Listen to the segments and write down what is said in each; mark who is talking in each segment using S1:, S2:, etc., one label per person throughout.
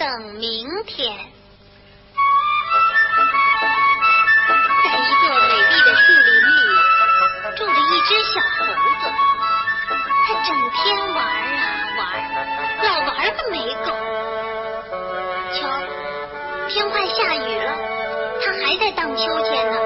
S1: 等明天。在一座美丽的树林里，住着一只小猴子，它整天玩啊玩，老玩个没够。瞧，天快下雨了，它还在荡秋千呢。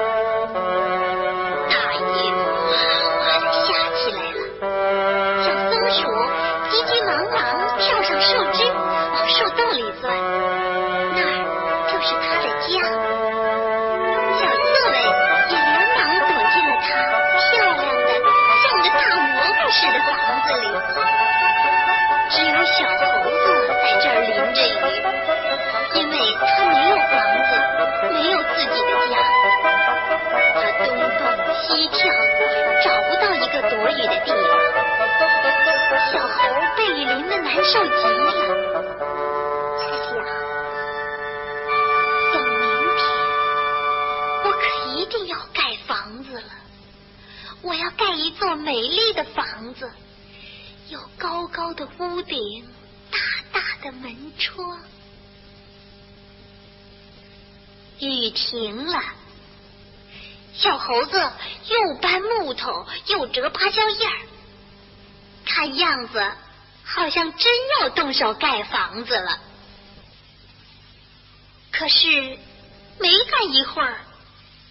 S1: 躲雨的地方。小猴被雨淋得难受极了，他想，等明天我可一定要盖房子了。我要盖一座美丽的房子，有高高的屋顶，大大的门窗。雨停了。小猴子又搬木头，又折芭蕉叶儿，看样子好像真要动手盖房子了。可是没干一会儿，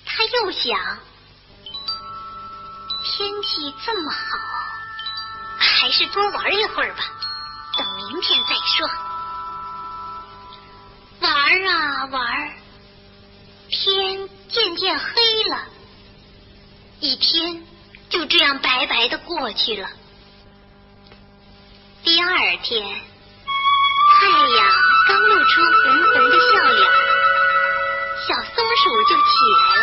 S1: 他又想，天气这么好，还是多玩一会儿吧，等明天再说。玩啊玩，天渐渐黑了。一天就这样白白的过去了。第二天，太阳刚露出红红的笑脸，小松鼠就起来了。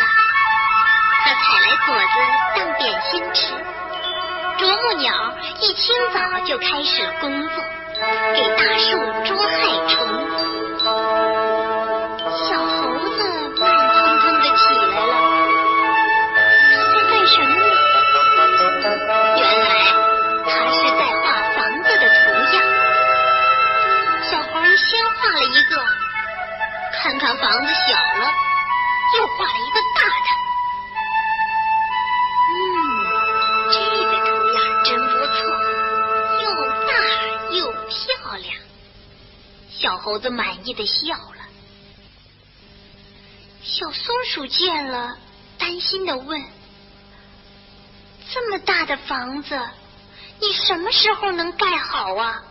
S1: 它采来果子当点心吃。啄木鸟一清早就开始了工作，给大树捉害虫。看看房子小了，又画了一个大的。嗯，这个图样真不错，又大又漂亮。小猴子满意的笑了。小松鼠见了，担心的问。这么大的房子，你什么时候能盖好啊？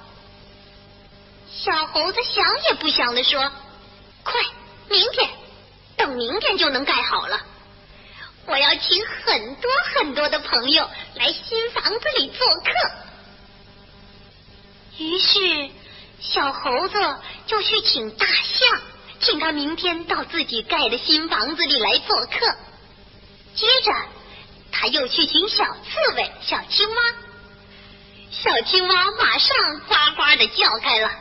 S1: 小猴子想也不想的说：“快，明天，等明天就能盖好了。我要请很多很多的朋友来新房子里做客。”于是，小猴子就去请大象，请他明天到自己盖的新房子里来做客。接着。他又去请小刺猬、小青蛙，小青蛙马上呱呱的叫开了。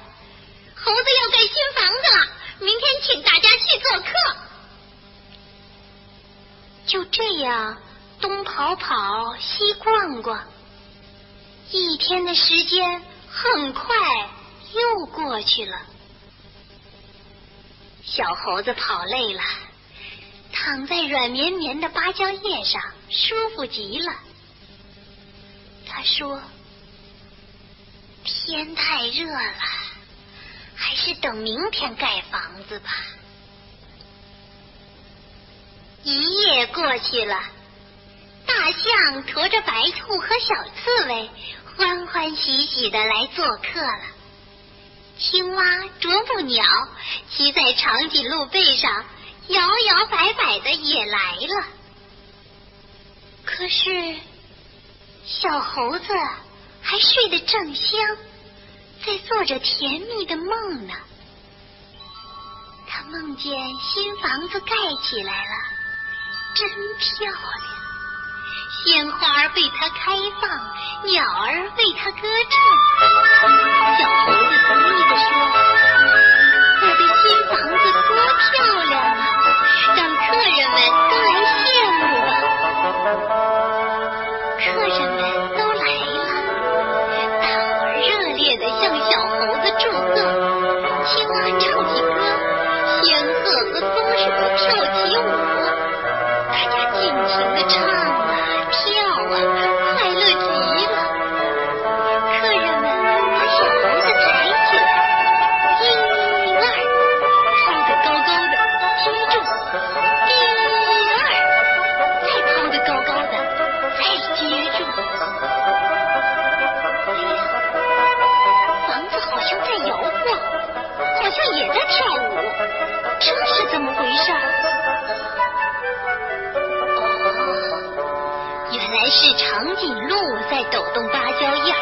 S1: 猴子要盖新房子了，明天请大家去做客。就这样，东跑跑，西逛逛，一天的时间很快又过去了。小猴子跑累了。躺在软绵绵的芭蕉叶上，舒服极了。他说：“天太热了，还是等明天盖房子吧。”一夜过去了，大象驮着白兔和小刺猬，欢欢喜喜的来做客了。青蛙、啄木鸟骑在长颈鹿背上。摇摇摆摆的也来了，可是小猴子还睡得正香，在做着甜蜜的梦呢。他梦见新房子盖起来了，真漂亮，鲜花为它开放，鸟儿为它歌唱。小猴子得意的说：“长颈鹿在抖动芭蕉叶，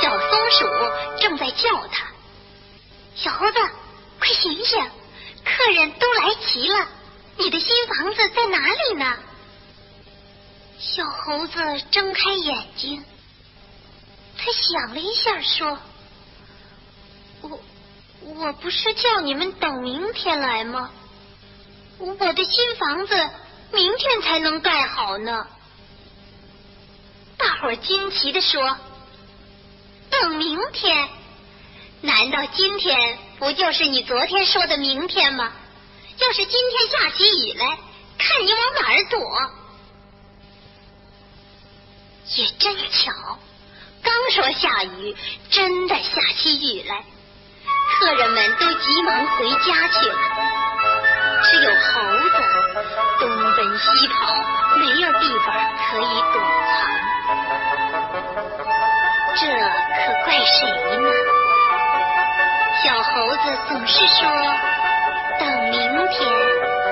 S1: 小松鼠正在叫它，小猴子，快醒醒，客人都来齐了，你的新房子在哪里呢？小猴子睁开眼睛，他想了一下说，我我不是叫你们等明天来吗？我的新房子明天才能盖好呢。伙惊奇的说：“等明天？难道今天不就是你昨天说的明天吗？要是今天下起雨来，看你往哪儿躲！”也真巧，刚说下雨，真的下起雨来。客人们都急忙回家去了，只有猴子东奔西跑，没有地方可以躲。这可怪谁呢？小猴子总是说等明天，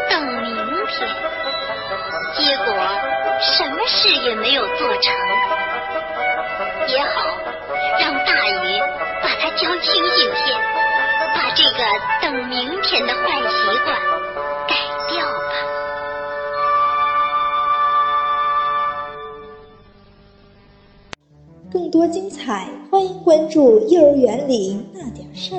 S1: 等明天，结果。什么事也没有做成，也好让大雨把它浇清醒些，把这个等明天的坏习惯
S2: 多精彩，欢迎关注《幼儿园里那点事儿》。